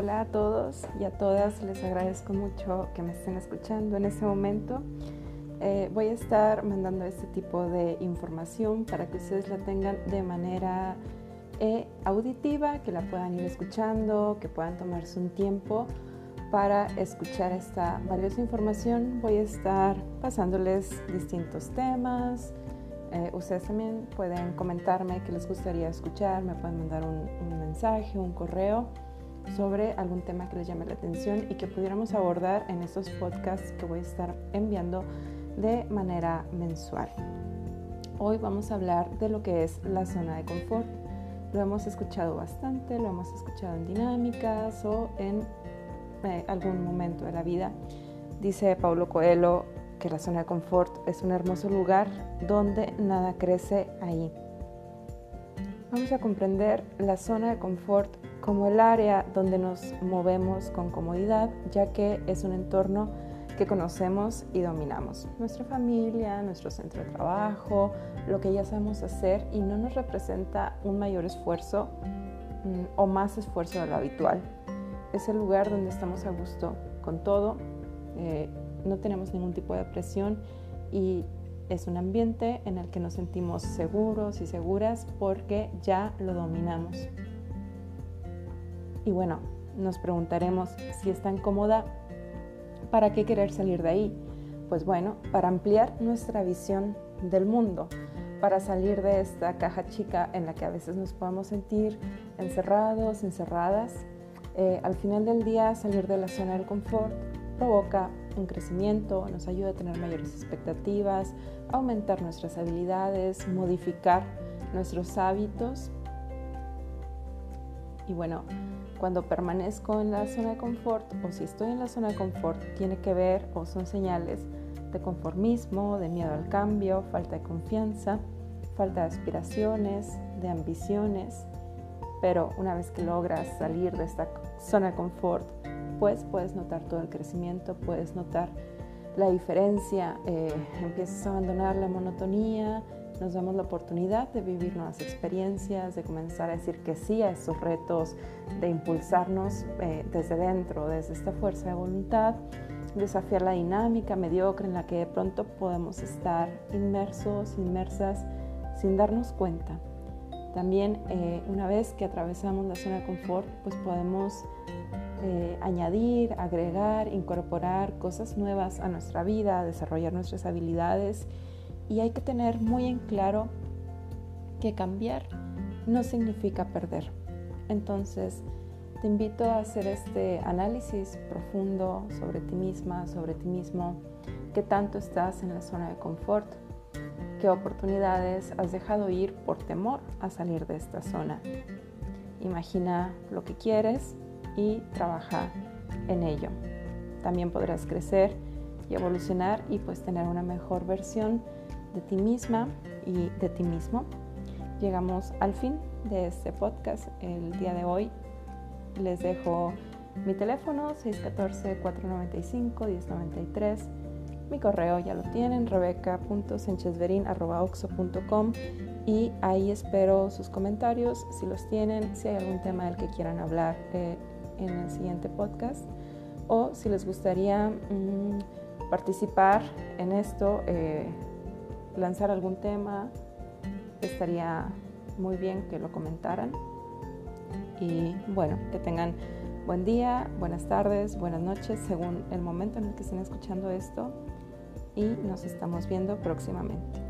Hola a todos y a todas, les agradezco mucho que me estén escuchando en este momento. Eh, voy a estar mandando este tipo de información para que ustedes la tengan de manera eh, auditiva, que la puedan ir escuchando, que puedan tomarse un tiempo para escuchar esta valiosa información. Voy a estar pasándoles distintos temas. Eh, ustedes también pueden comentarme qué les gustaría escuchar, me pueden mandar un, un mensaje, un correo sobre algún tema que les llame la atención y que pudiéramos abordar en estos podcasts que voy a estar enviando de manera mensual. Hoy vamos a hablar de lo que es la zona de confort. Lo hemos escuchado bastante, lo hemos escuchado en dinámicas o en eh, algún momento de la vida. Dice Paulo Coelho que la zona de confort es un hermoso lugar donde nada crece ahí. Vamos a comprender la zona de confort como el área donde nos movemos con comodidad, ya que es un entorno que conocemos y dominamos. Nuestra familia, nuestro centro de trabajo, lo que ya sabemos hacer y no nos representa un mayor esfuerzo mm, o más esfuerzo de lo habitual. Es el lugar donde estamos a gusto con todo, eh, no tenemos ningún tipo de presión y es un ambiente en el que nos sentimos seguros y seguras porque ya lo dominamos. Y bueno, nos preguntaremos si es tan cómoda, ¿para qué querer salir de ahí? Pues bueno, para ampliar nuestra visión del mundo, para salir de esta caja chica en la que a veces nos podemos sentir encerrados, encerradas. Eh, al final del día, salir de la zona del confort provoca un crecimiento, nos ayuda a tener mayores expectativas, aumentar nuestras habilidades, modificar nuestros hábitos. Y bueno, cuando permanezco en la zona de confort o si estoy en la zona de confort, tiene que ver o son señales de conformismo, de miedo al cambio, falta de confianza, falta de aspiraciones, de ambiciones. Pero una vez que logras salir de esta zona de confort, pues puedes notar todo el crecimiento, puedes notar la diferencia, eh, empiezas a abandonar la monotonía, nos damos la oportunidad de vivir nuevas experiencias, de comenzar a decir que sí a esos retos, de impulsarnos eh, desde dentro, desde esta fuerza de voluntad, desafiar la dinámica mediocre en la que de pronto podemos estar inmersos, inmersas, sin darnos cuenta. También eh, una vez que atravesamos la zona de confort, pues podemos eh, añadir, agregar, incorporar cosas nuevas a nuestra vida, desarrollar nuestras habilidades y hay que tener muy en claro que cambiar no significa perder. Entonces, te invito a hacer este análisis profundo sobre ti misma, sobre ti mismo, qué tanto estás en la zona de confort, qué oportunidades has dejado ir por temor a salir de esta zona. Imagina lo que quieres y trabaja en ello. También podrás crecer y evolucionar y pues tener una mejor versión de ti misma y de ti mismo. Llegamos al fin de este podcast el día de hoy. Les dejo mi teléfono 614-495-1093. Mi correo ya lo tienen, rebeca.sanchezverin.oxo.com y ahí espero sus comentarios si los tienen, si hay algún tema del que quieran hablar eh, en el siguiente podcast o si les gustaría mm, participar en esto. Eh, lanzar algún tema, estaría muy bien que lo comentaran. Y bueno, que tengan buen día, buenas tardes, buenas noches, según el momento en el que estén escuchando esto. Y nos estamos viendo próximamente.